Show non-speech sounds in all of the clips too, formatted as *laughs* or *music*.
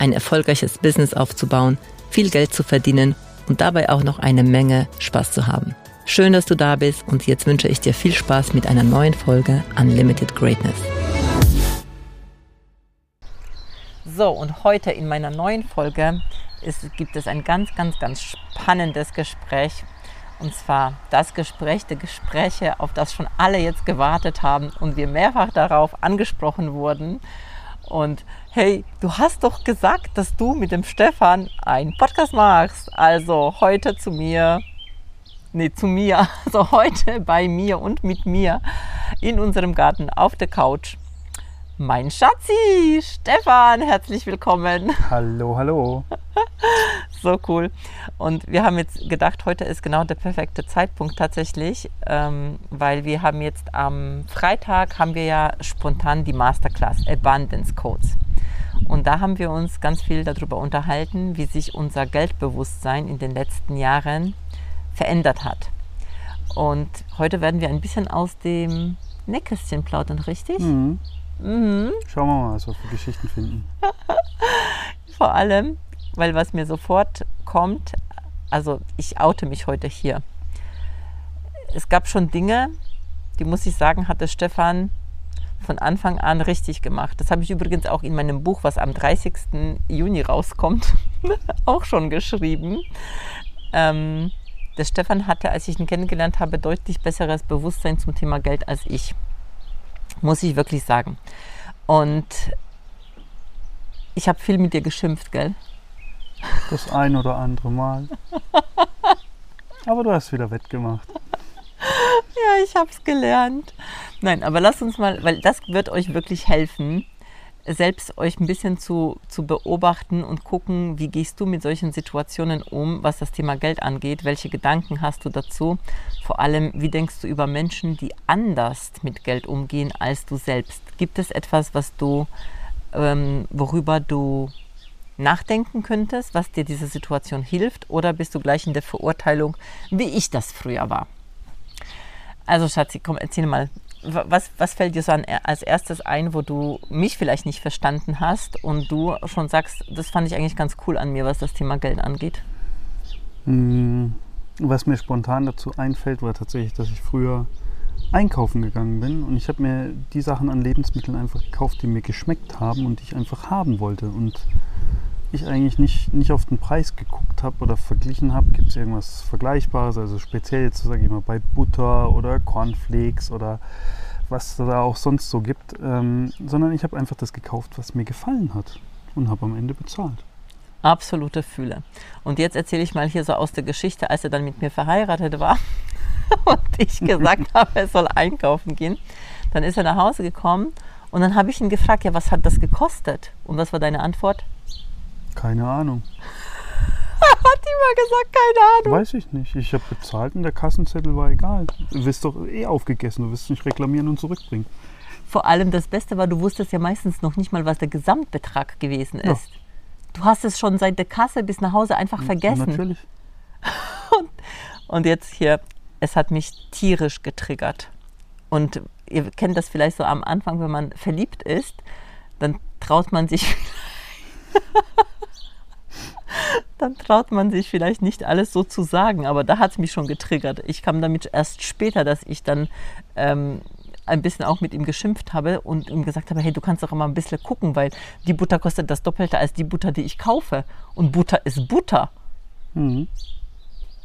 ein erfolgreiches Business aufzubauen, viel Geld zu verdienen und dabei auch noch eine Menge Spaß zu haben. Schön, dass du da bist und jetzt wünsche ich dir viel Spaß mit einer neuen Folge Unlimited Greatness. So, und heute in meiner neuen Folge ist, gibt es ein ganz, ganz, ganz spannendes Gespräch. Und zwar das Gespräch der Gespräche, auf das schon alle jetzt gewartet haben und wir mehrfach darauf angesprochen wurden. Und hey, du hast doch gesagt, dass du mit dem Stefan einen Podcast machst. Also heute zu mir, nee, zu mir, *laughs* also heute bei mir und mit mir in unserem Garten auf der Couch. Mein Schatzi, Stefan, herzlich willkommen. Hallo, hallo. *laughs* so cool. Und wir haben jetzt gedacht, heute ist genau der perfekte Zeitpunkt tatsächlich, ähm, weil wir haben jetzt am Freitag haben wir ja spontan die Masterclass Abundance Codes. Und da haben wir uns ganz viel darüber unterhalten, wie sich unser Geldbewusstsein in den letzten Jahren verändert hat. Und heute werden wir ein bisschen aus dem Nähkästchen plaudern, richtig? Mhm. Mhm. Schauen wir mal, was wir für Geschichten finden. *laughs* Vor allem, weil was mir sofort kommt, also ich oute mich heute hier. Es gab schon Dinge, die muss ich sagen, hatte Stefan von Anfang an richtig gemacht. Das habe ich übrigens auch in meinem Buch, was am 30. Juni rauskommt, *laughs* auch schon geschrieben. Ähm, der Stefan hatte, als ich ihn kennengelernt habe, deutlich besseres Bewusstsein zum Thema Geld als ich. Muss ich wirklich sagen. Und ich habe viel mit dir geschimpft, gell? Das ein oder andere Mal. *laughs* Aber du hast wieder wettgemacht. Ja, ich habe es gelernt. Nein, aber lasst uns mal, weil das wird euch wirklich helfen, selbst euch ein bisschen zu, zu beobachten und gucken, wie gehst du mit solchen Situationen um, was das Thema Geld angeht, welche Gedanken hast du dazu, vor allem, wie denkst du über Menschen, die anders mit Geld umgehen als du selbst. Gibt es etwas, was du, ähm, worüber du nachdenken könntest, was dir diese Situation hilft, oder bist du gleich in der Verurteilung, wie ich das früher war? Also Schatzi, komm, erzähl mal, was, was fällt dir so an, als erstes ein, wo du mich vielleicht nicht verstanden hast und du schon sagst, das fand ich eigentlich ganz cool an mir, was das Thema Geld angeht? Hm, was mir spontan dazu einfällt, war tatsächlich, dass ich früher einkaufen gegangen bin und ich habe mir die Sachen an Lebensmitteln einfach gekauft, die mir geschmeckt haben und die ich einfach haben wollte. Und ich eigentlich nicht, nicht auf den Preis geguckt habe oder verglichen habe, gibt es irgendwas Vergleichbares, also speziell jetzt sage ich mal bei Butter oder Cornflakes oder was da auch sonst so gibt, ähm, sondern ich habe einfach das gekauft, was mir gefallen hat und habe am Ende bezahlt. Absolute Fühle. Und jetzt erzähle ich mal hier so aus der Geschichte, als er dann mit mir verheiratet war *laughs* und ich gesagt *laughs* habe, er soll einkaufen gehen. Dann ist er nach Hause gekommen und dann habe ich ihn gefragt, ja, was hat das gekostet? Und was war deine Antwort? Keine Ahnung. *laughs* Hat die mal gesagt, keine Ahnung. Weiß ich nicht. Ich habe bezahlt und der Kassenzettel war egal. Du wirst doch eh aufgegessen, du wirst nicht reklamieren und zurückbringen. Vor allem das Beste war, du wusstest ja meistens noch nicht mal, was der Gesamtbetrag gewesen ist. Ja. Du hast es schon seit der Kasse bis nach Hause einfach vergessen. Natürlich. *laughs* Und, und jetzt hier, es hat mich tierisch getriggert. Und ihr kennt das vielleicht so am Anfang, wenn man verliebt ist, dann traut man sich *laughs* dann traut man sich vielleicht nicht alles so zu sagen, aber da hat es mich schon getriggert. Ich kam damit erst später, dass ich dann ähm, ein bisschen auch mit ihm geschimpft habe und ihm gesagt habe, hey, du kannst doch immer ein bisschen gucken, weil die Butter kostet das Doppelte als die Butter, die ich kaufe. Und Butter ist Butter. Mhm.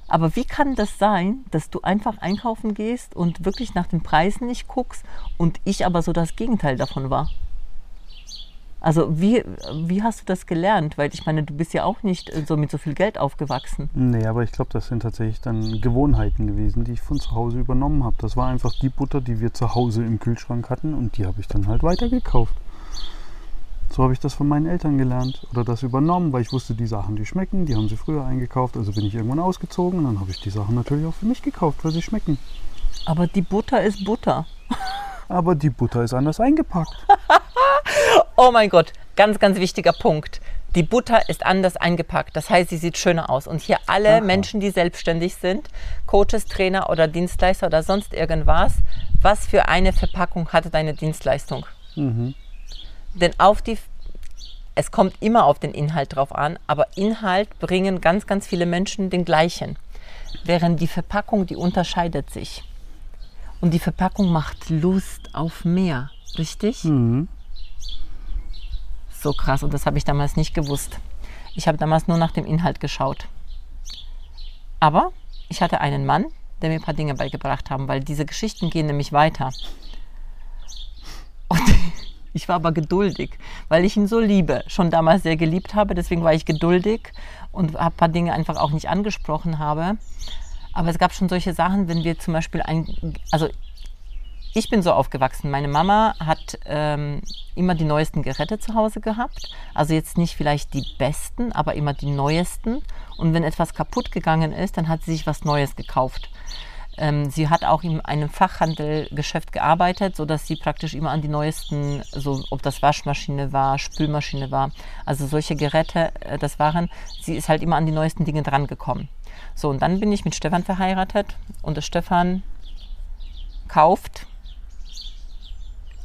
Aber wie kann das sein, dass du einfach einkaufen gehst und wirklich nach den Preisen nicht guckst und ich aber so das Gegenteil davon war? Also wie, wie hast du das gelernt? Weil ich meine, du bist ja auch nicht so mit so viel Geld aufgewachsen. Nee, aber ich glaube, das sind tatsächlich dann Gewohnheiten gewesen, die ich von zu Hause übernommen habe. Das war einfach die Butter, die wir zu Hause im Kühlschrank hatten und die habe ich dann halt weitergekauft. So habe ich das von meinen Eltern gelernt oder das übernommen, weil ich wusste, die Sachen, die schmecken, die haben sie früher eingekauft. Also bin ich irgendwann ausgezogen und dann habe ich die Sachen natürlich auch für mich gekauft, weil sie schmecken. Aber die Butter ist Butter. Aber die Butter ist anders eingepackt. *laughs* Oh mein Gott, ganz, ganz wichtiger Punkt. Die Butter ist anders eingepackt. Das heißt, sie sieht schöner aus. Und hier alle Aha. Menschen, die selbstständig sind, Coaches, Trainer oder Dienstleister oder sonst irgendwas, was für eine Verpackung hatte deine Dienstleistung? Mhm. Denn auf die, es kommt immer auf den Inhalt drauf an, aber Inhalt bringen ganz, ganz viele Menschen den gleichen. Während die Verpackung, die unterscheidet sich. Und die Verpackung macht Lust auf mehr. Richtig? Mhm. So krass und das habe ich damals nicht gewusst. Ich habe damals nur nach dem Inhalt geschaut. Aber ich hatte einen Mann, der mir ein paar Dinge beigebracht haben, weil diese Geschichten gehen nämlich weiter. Und *laughs* ich war aber geduldig, weil ich ihn so liebe, schon damals sehr geliebt habe. Deswegen war ich geduldig und habe ein paar Dinge einfach auch nicht angesprochen habe. Aber es gab schon solche Sachen, wenn wir zum Beispiel ein, also ich bin so aufgewachsen. Meine Mama hat ähm, immer die neuesten Geräte zu Hause gehabt. Also jetzt nicht vielleicht die besten, aber immer die neuesten. Und wenn etwas kaputt gegangen ist, dann hat sie sich was Neues gekauft. Ähm, sie hat auch in einem Fachhandelgeschäft gearbeitet, sodass sie praktisch immer an die neuesten, so ob das Waschmaschine war, Spülmaschine war, also solche Geräte, äh, das waren, sie ist halt immer an die neuesten Dinge drangekommen. So, und dann bin ich mit Stefan verheiratet und Stefan kauft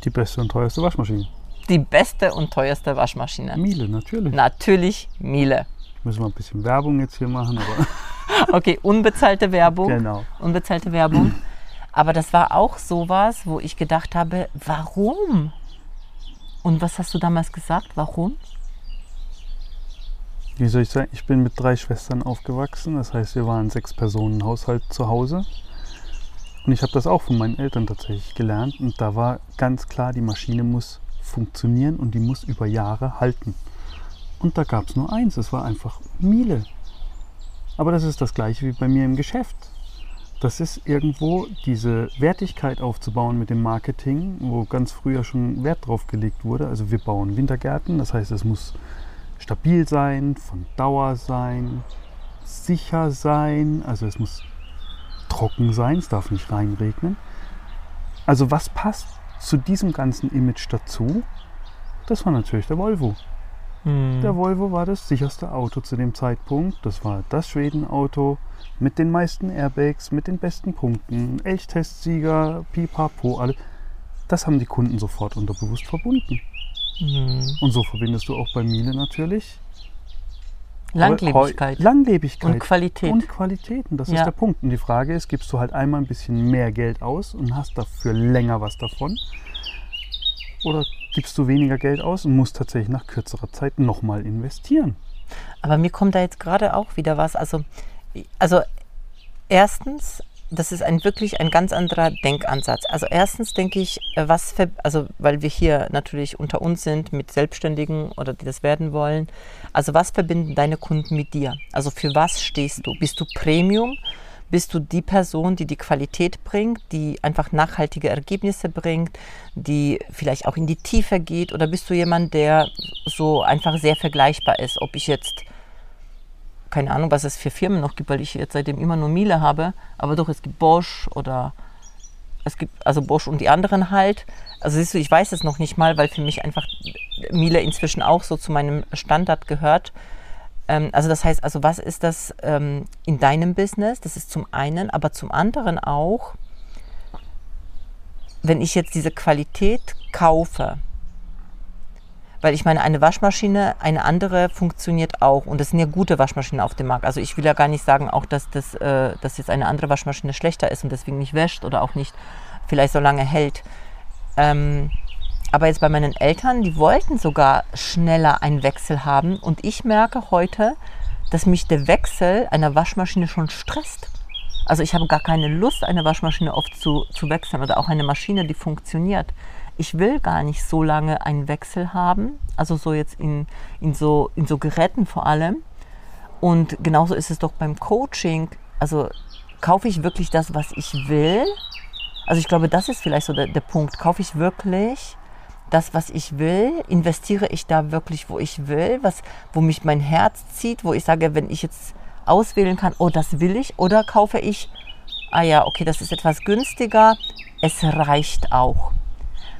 Die beste und teuerste Waschmaschine. die beste und teuerste Waschmaschine. Miele, natürlich. Natürlich Miele. Müssen wir ein bisschen Werbung jetzt hier machen, *laughs* Okay, unbezahlte Werbung. genau. Unbezahlte Werbung. Aber das war auch sowas, wo ich gedacht habe, warum? Und was hast du damals gesagt? Warum? Wie soll ich sagen, ich bin mit drei Schwestern aufgewachsen. Das heißt, wir waren sechs Personen Haushalt zu Hause. Und ich habe das auch von meinen Eltern tatsächlich gelernt. Und da war ganz klar, die Maschine muss funktionieren und die muss über Jahre halten. Und da gab es nur eins, es war einfach Miele. Aber das ist das gleiche wie bei mir im Geschäft. Das ist irgendwo diese Wertigkeit aufzubauen mit dem Marketing, wo ganz früher schon Wert drauf gelegt wurde. Also wir bauen Wintergärten, das heißt, es muss stabil sein, von Dauer sein, sicher sein, also es muss trocken sein, es darf nicht reinregnen. Also was passt zu diesem ganzen Image dazu? Das war natürlich der Volvo. Der Volvo war das sicherste Auto zu dem Zeitpunkt. Das war das Schwedenauto mit den meisten Airbags, mit den besten Punkten, Elchtestsieger, Pipapo, alles. Das haben die Kunden sofort unterbewusst verbunden. Mhm. Und so verbindest du auch bei Miele natürlich Langlebigkeit Langlebigkeit. und Qualität. Und Qualitäten, das Ja. ist der Punkt. Und die Frage ist, gibst du halt einmal ein bisschen mehr Geld aus und hast dafür länger was davon? Oder gibst du weniger Geld aus und musst tatsächlich nach kürzerer Zeit nochmal investieren? Aber mir kommt da jetzt gerade auch wieder was. Also, also erstens, das ist ein wirklich ein ganz anderer Denkansatz. Also erstens denke ich, äh, was für, also weil wir hier natürlich unter uns sind mit Selbstständigen oder die das werden wollen. Also was verbinden deine Kunden mit dir? Also für was stehst du? Bist du Premium? Bist du die Person, die die Qualität bringt, die einfach nachhaltige Ergebnisse bringt, die vielleicht auch in die Tiefe geht? Oder bist du jemand, der so einfach sehr vergleichbar ist? Ob ich jetzt keine Ahnung, was es für Firmen noch gibt, weil ich jetzt seitdem immer nur Miele habe, aber doch, es gibt Bosch oder es gibt also Bosch und die anderen halt. Also siehst du, ich weiß es noch nicht mal, weil für mich einfach Miele inzwischen auch so zu meinem Standard gehört. Ähm, also das heißt, also was ist das ähm, in deinem Business? Das ist zum einen, aber zum anderen auch, wenn ich jetzt diese Qualität kaufe, weil ich meine, eine Waschmaschine, eine andere funktioniert auch. Und das sind ja gute Waschmaschinen auf dem Markt. Also ich will ja gar nicht sagen, auch dass, das, äh, dass jetzt eine andere Waschmaschine schlechter ist und deswegen nicht wäscht oder auch nicht vielleicht so lange hält. Ähm, aber jetzt bei meinen Eltern, die wollten sogar schneller einen Wechsel haben. Und ich merke heute, dass mich der Wechsel einer Waschmaschine schon stresst. Also ich habe gar keine Lust, eine Waschmaschine oft zu, zu wechseln oder auch eine Maschine, die funktioniert. Ich will gar nicht so lange einen Wechsel haben, also so jetzt in, in, so, in so Geräten vor allem. Und genauso ist es doch beim Coaching. Also kaufe ich wirklich das, was ich will? Also ich glaube, das ist vielleicht so der, der Punkt. Kaufe ich wirklich das, was ich will? Investiere ich da wirklich, wo ich will? Was, wo mich mein Herz zieht, wo ich sage, wenn ich jetzt auswählen kann, oh, das will ich, oder kaufe ich, ah ja, okay, das ist etwas günstiger, es reicht auch.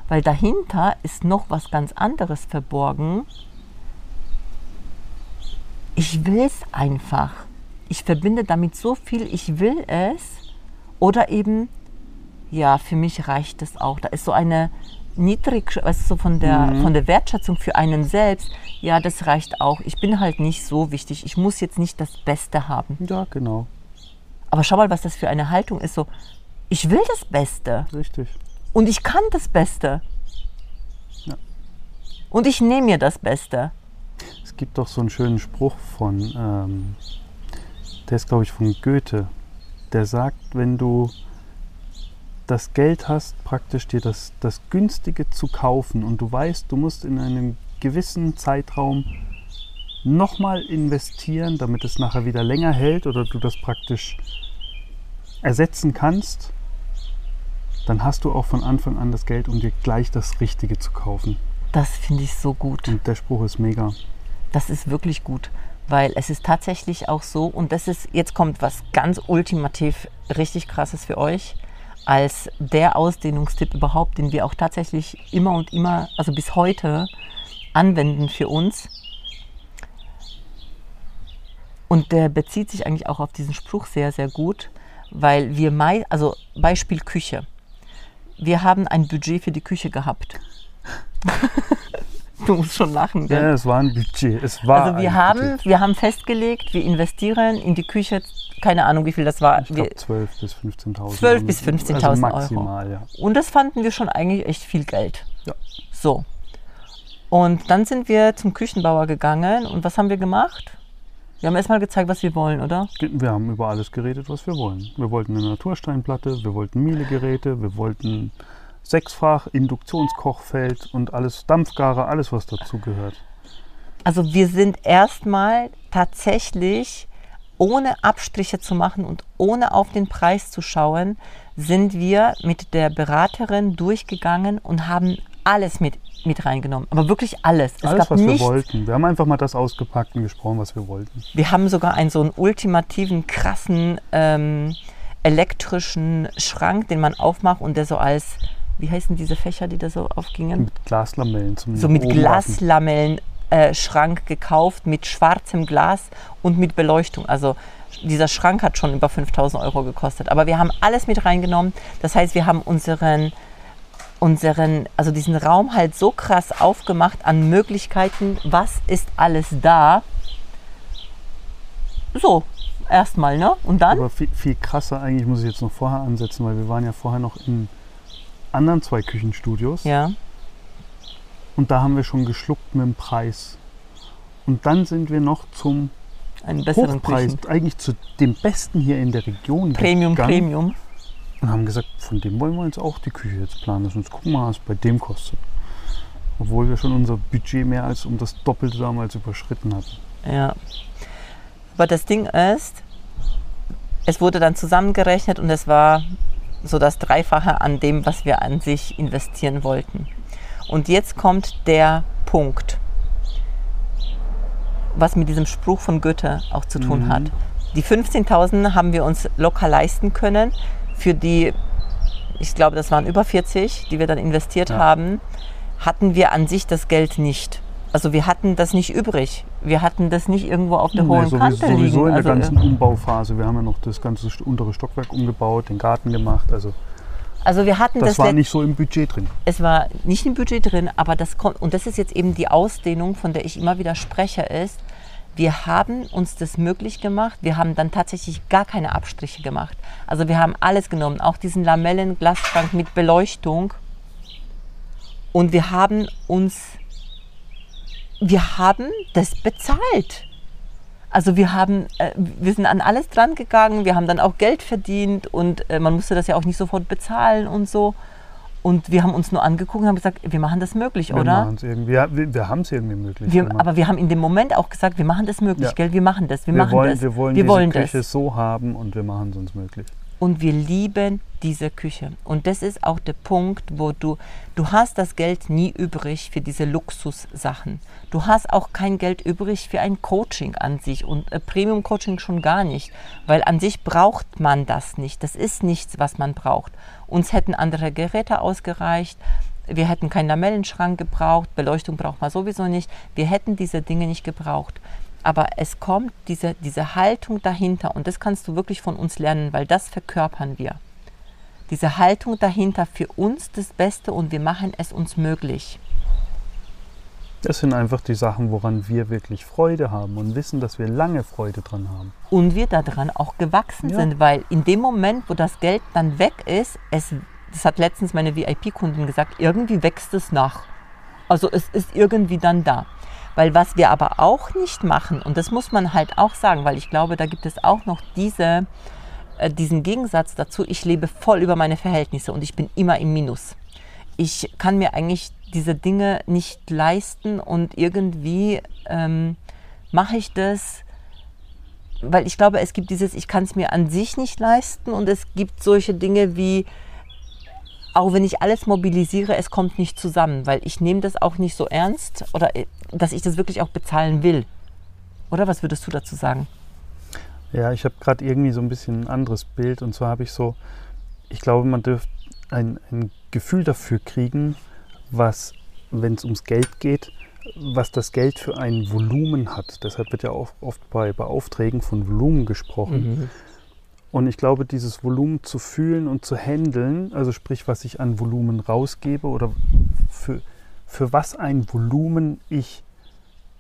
Weil dahinter ist noch was ganz anderes verborgen. Ich will es einfach. Ich verbinde damit so viel, ich will es. Oder eben, ja, für mich reicht es auch. Da ist so eine niedrig, weißt du, so von der, Mhm. von der Wertschätzung für einen selbst. Ja, das reicht auch. Ich bin halt nicht so wichtig. Ich muss jetzt nicht das Beste haben. Ja, genau. Aber schau mal, was das für eine Haltung ist. So, ich will das Beste. Richtig. Und ich kann das Beste. Ja. Und ich nehme mir das Beste. Es gibt doch so einen schönen Spruch von, ähm, der ist glaube ich von Goethe. Der sagt, wenn du das Geld hast, praktisch dir das, das Günstige zu kaufen und du weißt, du musst in einem gewissen Zeitraum nochmal investieren, damit es nachher wieder länger hält oder du das praktisch ersetzen kannst, dann hast du auch von Anfang an das Geld, um dir gleich das Richtige zu kaufen. Das finde ich so gut. Und der Spruch ist mega. Das ist wirklich gut, weil es ist tatsächlich auch so, und das ist, jetzt kommt was ganz ultimativ richtig krasses für euch, als der Ausdehnungstipp überhaupt, den wir auch tatsächlich immer und immer, also bis heute anwenden für uns. Und der bezieht sich eigentlich auch auf diesen Spruch sehr, sehr gut, weil wir, mei also Beispiel Küche. Wir haben ein Budget für die Küche gehabt. du musst schon lachen, gell? Ja, es war ein Budget. Es war Also wir ein haben, Budget. wir haben festgelegt, wir investieren in die Küche, keine Ahnung wie viel das war. Ich glaube 12 bis 15.000. 12 bis 15.000 also Euro. maximal, ja. und das fanden wir schon eigentlich echt viel Geld. Ja. So. Und dann sind wir zum Küchenbauer gegangen und was haben wir gemacht? Wir haben erstmal gezeigt, was wir wollen, oder? Wir haben über alles geredet, was wir wollen. Wir wollten eine Natursteinplatte, wir wollten Mielegeräte, wir wollten Sechsfach, Induktionskochfeld und alles, Dampfgarer, alles was dazu gehört. Also wir sind erstmal tatsächlich, ohne Abstriche zu machen und ohne auf den Preis zu schauen, sind wir mit der Beraterin durchgegangen und haben alles mit, mit reingenommen. Aber wirklich alles. Es alles, was nichts, wir wollten. Wir haben einfach mal das ausgepackt und gesprochen, was wir wollten. Wir haben sogar einen so einen ultimativen, krassen ähm, elektrischen Schrank, den man aufmacht und der so als, wie heißen diese Fächer, die da so aufgingen? Mit Glaslamellen zum so mit. Glaslamellen äh, Schrank gekauft, mit schwarzem Glas und mit Beleuchtung. Also dieser Schrank hat schon über 5000 Euro gekostet. Aber wir haben alles mit reingenommen. Das heißt, wir haben unseren, unseren, also diesen Raum halt so krass aufgemacht an Möglichkeiten. Was ist alles da? So, erstmal, ne? Und dann? Aber viel, viel krasser eigentlich muss ich jetzt noch vorher ansetzen, weil wir waren ja vorher noch in anderen zwei Küchenstudios. Ja. Und da haben wir schon geschluckt mit dem Preis. Und dann sind wir noch zum Einen besseren Hochpreis, Küchen. eigentlich zu dem Besten hier in der Region Premium, gegangen Premium. Und haben gesagt, von dem wollen wir uns auch die Küche jetzt planen. Lass uns gucken mal, was bei dem kostet. Obwohl wir schon unser Budget mehr als um das Doppelte damals überschritten hatten. Ja. Aber das Ding ist, es wurde dann zusammengerechnet und es war so das Dreifache an dem, was wir an sich investieren wollten. Und jetzt kommt der Punkt, was mit diesem Spruch von Goethe auch zu tun Mhm. hat. Die 15.000 haben wir uns locker leisten können. Für die, ich glaube, das waren über 40, die wir dann investiert Ja. haben, hatten wir an sich das Geld nicht. Also wir hatten das nicht übrig. Wir hatten das nicht irgendwo auf der hohen sowieso, Kante sowieso liegen. in der also, ganzen Umbauphase. Wir haben ja noch das ganze untere Stockwerk umgebaut, den Garten gemacht. Also also wir hatten das das, war nicht so im Budget drin. es war nicht im Budget drin, aber das kommt, und das ist jetzt eben die Ausdehnung, von der ich immer wieder spreche, ist, wir haben uns das möglich gemacht. Wir haben dann tatsächlich gar keine Abstriche gemacht. Also wir haben alles genommen, auch diesen Lamellen-Glasschrank mit Beleuchtung. Und wir haben uns, wir haben das bezahlt. Also wir haben, äh, wir sind an alles dran gegangen, wir haben dann auch Geld verdient und äh, man musste das ja auch nicht sofort bezahlen und so. Und wir haben uns nur angeguckt und haben gesagt, wir machen das möglich, Wir, oder? irgendwie, ja, wir, wir haben es irgendwie möglich Wir, gemacht. aber wir haben in dem Moment auch gesagt, wir machen das möglich, Ja. gell? Wir machen das, wir, wir machen wollen, das. wir wollen wir diese wollen Küche das. so haben und wir machen es uns möglich. Und wir lieben diese Küche. Und das ist auch der Punkt, wo du, du hast das Geld nie übrig für diese Luxussachen. Du hast auch kein Geld übrig für ein Coaching an sich und äh, Premium Coaching schon gar nicht, weil an sich braucht man das nicht. Das ist nichts, was man braucht. Uns hätten andere Geräte ausgereicht. Wir hätten keinen Lamellenschrank gebraucht, Beleuchtung braucht man sowieso nicht. Wir hätten diese Dinge nicht gebraucht. Aber es kommt diese, diese Haltung dahinter und das kannst du wirklich von uns lernen, weil das verkörpern wir. Diese Haltung dahinter für uns das Beste und wir machen es uns möglich. Das sind einfach die Sachen, woran wir wirklich Freude haben und wissen, dass wir lange Freude dran haben. Und wir daran auch gewachsen ja. sind, weil in dem Moment, wo das Geld dann weg ist, es, das hat letztens meine VIP-Kundin gesagt, irgendwie wächst es nach. Also es ist irgendwie dann da. Weil was wir aber auch nicht machen, und das muss man halt auch sagen, weil ich glaube, da gibt es auch noch diese, äh, diesen Gegensatz dazu, ich lebe voll über meine Verhältnisse und ich bin immer im Minus. Ich kann mir eigentlich diese Dinge nicht leisten und irgendwie ähm, mache ich das, weil ich glaube, es gibt dieses, ich kann es mir an sich nicht leisten und es gibt solche Dinge wie, auch wenn ich alles mobilisiere, es kommt nicht zusammen, weil ich nehme das auch nicht so ernst oder äh, dass ich das wirklich auch bezahlen will. Oder was würdest du dazu sagen? Ja, ich habe gerade irgendwie so ein bisschen ein anderes Bild und zwar habe ich so, ich glaube, man dürfte ein, ein Gefühl dafür kriegen, was, wenn es ums Geld geht, was das Geld für ein Volumen hat. Deshalb wird ja oft, oft bei, bei Aufträgen von Volumen gesprochen. Mhm. Und ich glaube, dieses Volumen zu fühlen und zu handeln, also sprich, was ich an Volumen rausgebe oder für, für was ein Volumen ich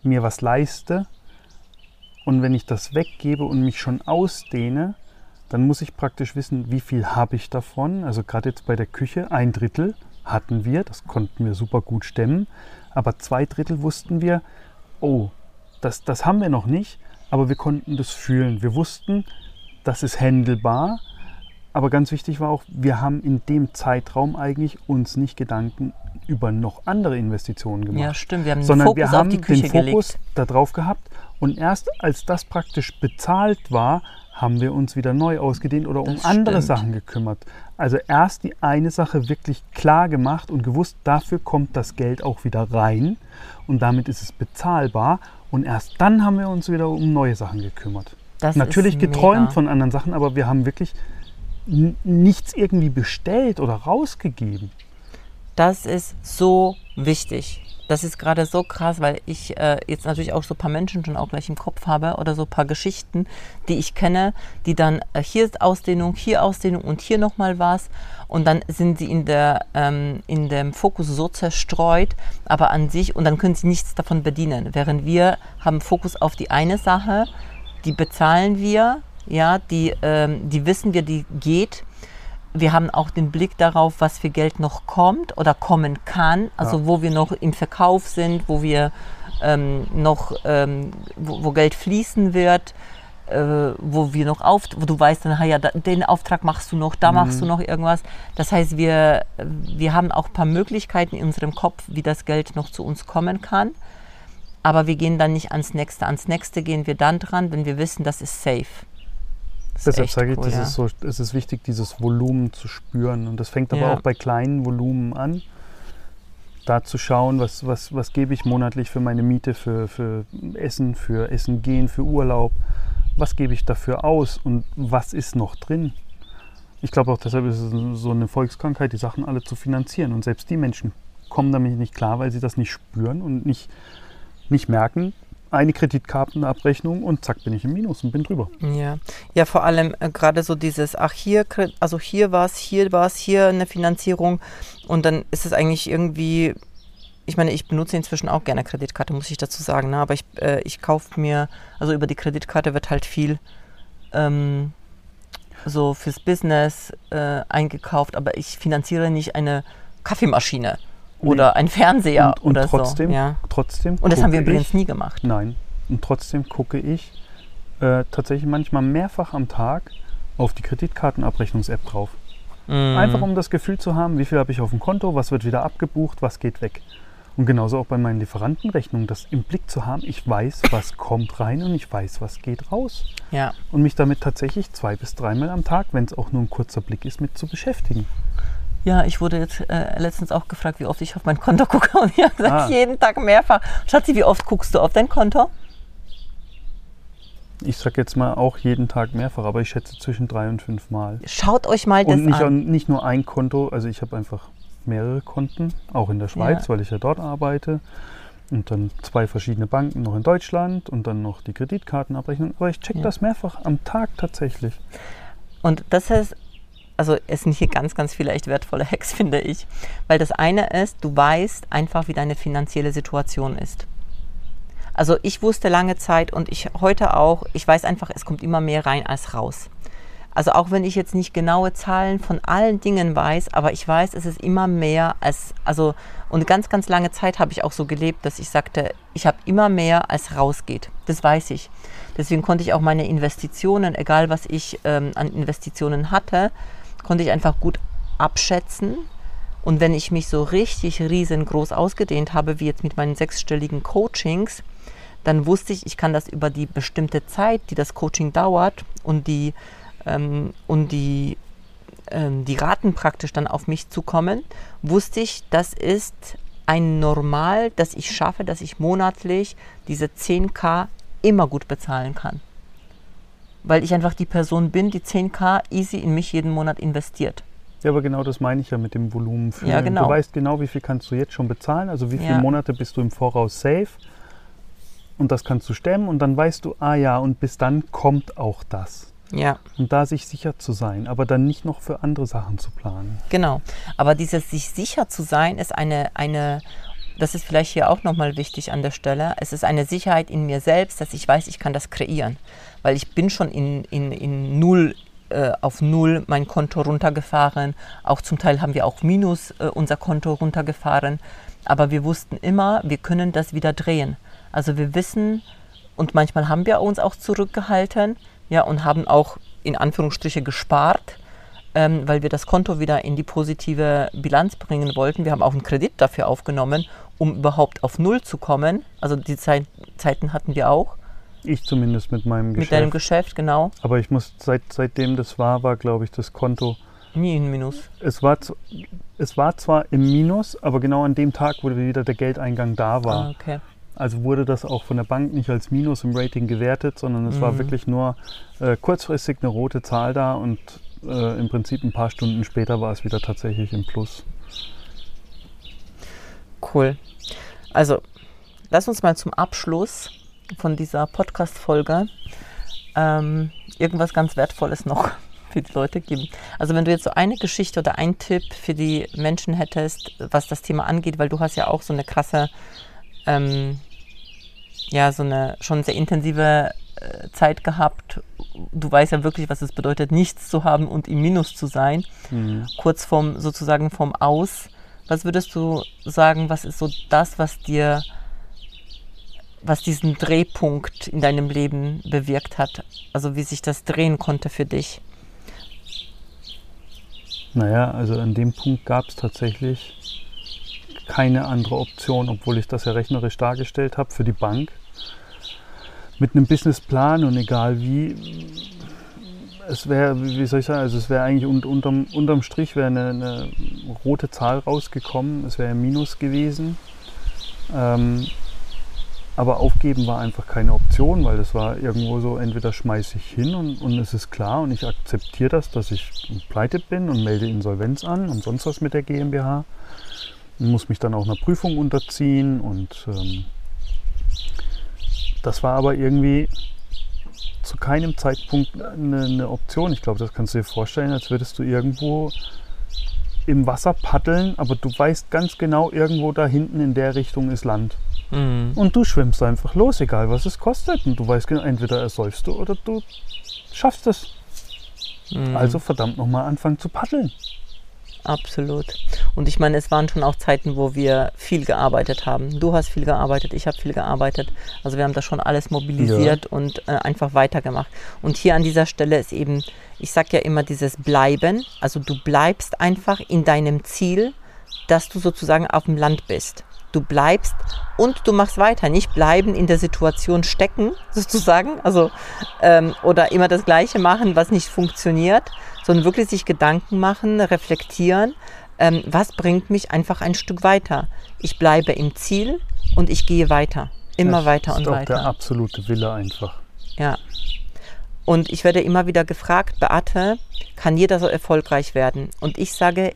mir was leiste. Und wenn ich das weggebe und mich schon ausdehne, dann muss ich praktisch wissen, wie viel habe ich davon. Also gerade jetzt bei der Küche, ein Drittel hatten wir, das konnten wir super gut stemmen. Aber zwei Drittel wussten wir, oh, das, das haben wir noch nicht, aber wir konnten das fühlen. Wir wussten, das ist händelbar. Aber ganz wichtig war auch, wir haben in dem Zeitraum eigentlich uns nicht Gedanken über noch andere Investitionen gemacht. Ja, stimmt. Wir haben den sondern Fokus wir haben den Fokus darauf gehabt. Und erst als das praktisch bezahlt war, haben wir uns wieder neu ausgedehnt oder um andere Sachen gekümmert. Also erst die eine Sache wirklich klar gemacht und gewusst, dafür kommt das Geld auch wieder rein und damit ist es bezahlbar. Und erst dann haben wir uns wieder um neue Sachen gekümmert. Das Natürlich geträumt mega. von anderen Sachen, aber wir haben wirklich nichts irgendwie bestellt oder rausgegeben. Das ist so wichtig. Das ist gerade so krass, weil ich äh, jetzt natürlich auch so ein paar Menschen schon auch gleich im Kopf habe oder so ein paar Geschichten, die ich kenne, die dann äh, hier ist Ausdehnung, hier Ausdehnung und hier nochmal was. Und dann sind sie in, der, ähm, in dem Fokus so zerstreut, aber an sich, und dann können sie nichts davon bedienen. Während wir haben Fokus auf die eine Sache, die bezahlen wir, ja, die, ähm, die wissen wir, die geht. Wir haben auch den Blick darauf, was für Geld noch kommt oder kommen kann, also ja. wo wir noch im Verkauf sind, wo wir ähm, noch, ähm, wo, wo, Geld fließen wird, äh, wo wir noch auf, wo du weißt, dann, ja, den Auftrag machst du noch, da mhm. machst du noch irgendwas. Das heißt, wir, wir haben auch ein paar Möglichkeiten in unserem Kopf, wie das Geld noch zu uns kommen kann. Aber wir gehen dann nicht ans nächste. Ans nächste gehen wir dann dran, wenn wir wissen, das ist safe. Das Deshalb sage ich, cool, ja. ist so, es ist wichtig, dieses Volumen zu spüren. Und das fängt aber ja. auch bei kleinen Volumen an. Da zu schauen, was, was, was gebe ich monatlich für meine Miete, für, für Essen, für Essen gehen, für Urlaub. Was gebe ich dafür aus und was ist noch drin? Ich glaube auch deshalb ist es so eine Volkskrankheit, die Sachen alle zu finanzieren. Und selbst die Menschen kommen damit nicht klar, weil sie das nicht spüren und nicht nicht merken, eine Kreditkartenabrechnung und zack bin ich im Minus und bin drüber. Ja, ja vor allem äh, gerade so dieses, ach hier, also hier war es, hier war es, hier eine Finanzierung. Und dann ist es eigentlich irgendwie, ich meine, ich benutze inzwischen auch gerne Kreditkarte, muss ich dazu sagen, ne? aber ich, äh, ich kaufe mir, also über die Kreditkarte wird halt viel ähm, so fürs Business äh, eingekauft, aber ich finanziere nicht eine Kaffeemaschine oder ein Fernseher und, und oder trotzdem, so. Ja. Trotzdem und das haben wir übrigens nie gemacht. Nein. Und trotzdem gucke ich äh, tatsächlich manchmal mehrfach am Tag auf die Kreditkartenabrechnungs-App drauf. Mm. Einfach um das Gefühl zu haben, wie viel habe ich auf dem Konto, was wird wieder abgebucht, was geht weg. Und genauso auch bei meinen Lieferantenrechnungen, das im Blick zu haben, ich weiß, was kommt rein und ich weiß, was geht raus. Ja. Und mich damit tatsächlich zwei bis dreimal am Tag, wenn es auch nur ein kurzer Blick ist, mit zu beschäftigen. Ja, ich wurde jetzt äh, letztens auch gefragt, wie oft ich auf mein Konto gucke. Und ich habe gesagt, Ah. jeden Tag mehrfach. Schatzi, wie oft guckst du auf dein Konto? Ich sag jetzt mal auch jeden Tag mehrfach, aber ich schätze zwischen drei und fünf Mal. Schaut euch mal das Und nicht, an. nicht nur ein Konto, also ich habe einfach mehrere Konten, auch in der Schweiz, Ja. weil ich ja dort arbeite. Und dann zwei verschiedene Banken noch in Deutschland und dann noch die Kreditkartenabrechnung. Aber ich check Ja. das mehrfach am Tag tatsächlich. Und das ist, also es sind hier ganz, ganz viele echt wertvolle Hacks, *laughs* finde ich. Weil das eine ist, du weißt einfach, wie deine finanzielle Situation ist. Also ich wusste lange Zeit und ich heute auch, ich weiß einfach, es kommt immer mehr rein als raus. Also auch wenn ich jetzt nicht genaue Zahlen von allen Dingen weiß, aber ich weiß, es ist immer mehr als, also und ganz, ganz lange Zeit habe ich auch so gelebt, dass ich sagte, ich habe immer mehr als rausgeht. Das weiß ich. Deswegen konnte ich auch meine Investitionen, egal was ich ähm, an Investitionen hatte, konnte ich einfach gut abschätzen. Und wenn ich mich so richtig riesengroß ausgedehnt habe, wie jetzt mit meinen sechsstelligen Coachings, dann wusste ich, ich kann das über die bestimmte Zeit, die das Coaching dauert und die, ähm, und die, ähm, die Raten praktisch dann auf mich zukommen, wusste ich, das ist ein Normal, das ich schaffe, dass ich monatlich diese 10k immer gut bezahlen kann. Weil ich einfach die Person bin, die 10k easy in mich jeden Monat investiert. Ja, aber genau das meine ich ja mit dem Volumen. Fühlen. Ja, genau. Du weißt genau, wie viel kannst du jetzt schon bezahlen, also wie viele Ja. Monate bist du im Voraus safe. Und das kannst du stemmen und dann weißt du, ah ja, und bis dann kommt auch das. Ja. Und da sich sicher zu sein, aber dann nicht noch für andere Sachen zu planen. Genau. Aber dieses sich sicher zu sein, ist eine, eine das ist vielleicht hier auch nochmal wichtig an der Stelle. Es ist eine Sicherheit in mir selbst, dass ich weiß, ich kann das kreieren. Weil ich bin schon in, in, in null, äh, auf null mein Konto runtergefahren. Auch zum Teil haben wir auch minus äh, unser Konto runtergefahren. Aber wir wussten immer, wir können das wieder drehen. Also wir wissen, und manchmal haben wir uns auch zurückgehalten, ja, und haben auch in Anführungsstriche gespart ähm, weil wir das Konto wieder in die positive Bilanz bringen wollten. Wir haben auch einen Kredit dafür aufgenommen, um überhaupt auf Null zu kommen. Also die Zeit, Zeiten hatten wir auch Ich zumindest mit meinem mit Geschäft. deinem Geschäft, genau. aber ich muss, seit, seitdem das war, war glaube ich das Konto. Nie in Minus. Es war, es war zwar im Minus, aber genau an dem Tag, wo wieder der Geldeingang da war. Ah, okay. Also wurde das auch von der Bank nicht als Minus im Rating gewertet, sondern es war Mhm. wirklich nur äh, kurzfristig eine rote Zahl da und äh, im Prinzip ein paar Stunden später war es wieder tatsächlich im Plus. Cool. Also, lass uns mal zum Abschluss von dieser Podcast-Folge ähm, irgendwas ganz Wertvolles noch *laughs* für die Leute geben. Also, wenn du jetzt so eine Geschichte oder einen Tipp für die Menschen hättest, was das Thema angeht, weil du hast ja auch so eine krasse, ähm, ja, so eine schon sehr intensive Zeit gehabt. Du weißt ja wirklich, was es bedeutet, nichts zu haben und im Minus zu sein kurz vorm sozusagen vom Aus. Was würdest du sagen, was ist so das, was dir, was diesen Drehpunkt in deinem Leben bewirkt hat? Also wie sich das drehen konnte für dich? Naja, also an dem Punkt gab es tatsächlich keine andere Option, obwohl ich das ja rechnerisch dargestellt habe für die Bank. Mit einem Businessplan und egal wie, es wäre, wie soll ich sagen, also es wäre eigentlich un, unterm, unterm Strich wäre eine, eine rote Zahl rausgekommen, es wäre ein Minus gewesen. Ähm, aber aufgeben war einfach keine Option, weil das war irgendwo so, entweder schmeiße ich hin und, und es ist klar und ich akzeptiere das, dass ich pleite bin und melde Insolvenz an und sonst was mit der GmbH. Und muss mich dann auch einer Prüfung unterziehen und ähm, das war aber irgendwie zu keinem Zeitpunkt eine, eine Option. Ich glaube, das kannst du dir vorstellen, als würdest du irgendwo im Wasser paddeln, aber du weißt ganz genau, irgendwo da hinten in der Richtung ist Land. Mhm. Und du schwimmst einfach los, egal was es kostet. Und du weißt genau, entweder ersäufst du oder du schaffst es. Mhm. Also verdammt nochmal anfangen zu paddeln. Absolut. Und ich meine, es waren schon auch Zeiten, wo wir viel gearbeitet haben. Du hast viel gearbeitet, ich habe viel gearbeitet. Also wir haben da schon alles mobilisiert und äh, einfach weitergemacht. Und hier an dieser Stelle ist eben, ich sage ja immer dieses Bleiben. Also du bleibst einfach in deinem Ziel, dass du sozusagen auf dem Land bist. Du bleibst und du machst weiter. Nicht bleiben in der Situation stecken, *laughs* sozusagen, also ähm, oder immer das Gleiche machen, was nicht funktioniert, sondern wirklich sich Gedanken machen, reflektieren. Ähm, was bringt mich einfach ein Stück weiter? Ich bleibe im Ziel und ich gehe weiter, immer das weiter und ist auch weiter. der absolute Wille einfach. Ja. Und ich werde immer wieder gefragt, Beate, kann jeder so erfolgreich werden? Und ich sage,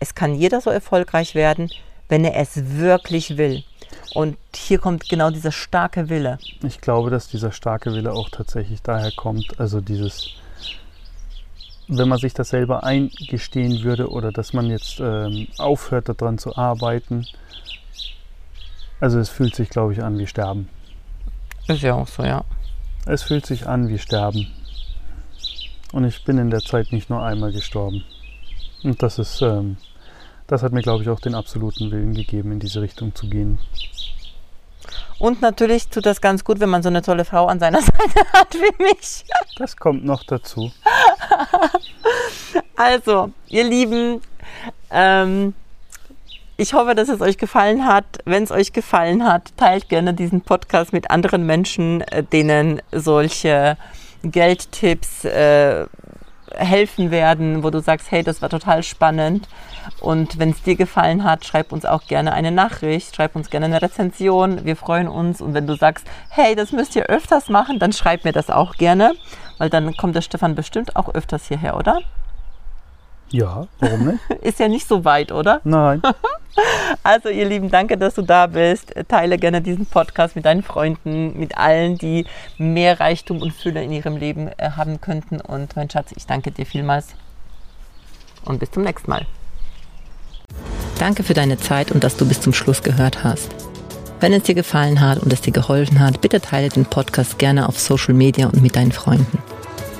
es kann jeder so erfolgreich werden, wenn er es wirklich will. Und hier kommt genau dieser starke Wille. Ich glaube, dass dieser starke Wille auch tatsächlich daher kommt, also dieses, wenn man sich das selber eingestehen würde oder dass man jetzt ähm, aufhört daran zu arbeiten, also es fühlt sich, glaube ich, an wie Sterben. Ist ja auch so, ja. Es fühlt sich an wie Sterben. Und ich bin in der Zeit nicht nur einmal gestorben. Und das ist, ähm, das hat mir, glaube ich, auch den absoluten Willen gegeben, in diese Richtung zu gehen. Und natürlich tut das ganz gut, wenn man so eine tolle Frau an seiner *laughs* Seite hat wie mich. Das kommt noch dazu. *laughs* Also, ihr Lieben, ähm, ich hoffe, dass es euch gefallen hat. Wenn es euch gefallen hat, teilt gerne diesen Podcast mit anderen Menschen, äh, denen solche Geldtipps äh, helfen werden, wo du sagst, hey, das war total spannend. Und wenn es dir gefallen hat, schreib uns auch gerne eine Nachricht, schreib uns gerne eine Rezension. Wir freuen uns. Und wenn du sagst, hey, das müsst ihr öfters machen, dann schreib mir das auch gerne, weil dann kommt der Stefan bestimmt auch öfters hierher, oder? Ja, warum nicht? *laughs* Ist ja nicht so weit, oder? Nein. *laughs* Also ihr Lieben, danke, dass du da bist. Teile gerne diesen Podcast mit deinen Freunden, mit allen, die mehr Reichtum und Fülle in ihrem Leben äh, haben könnten. Und mein Schatz, ich danke dir vielmals und bis zum nächsten Mal. Danke für deine Zeit und dass du bis zum Schluss gehört hast. Wenn es dir gefallen hat und es dir geholfen hat, bitte teile den Podcast gerne auf Social Media und mit deinen Freunden.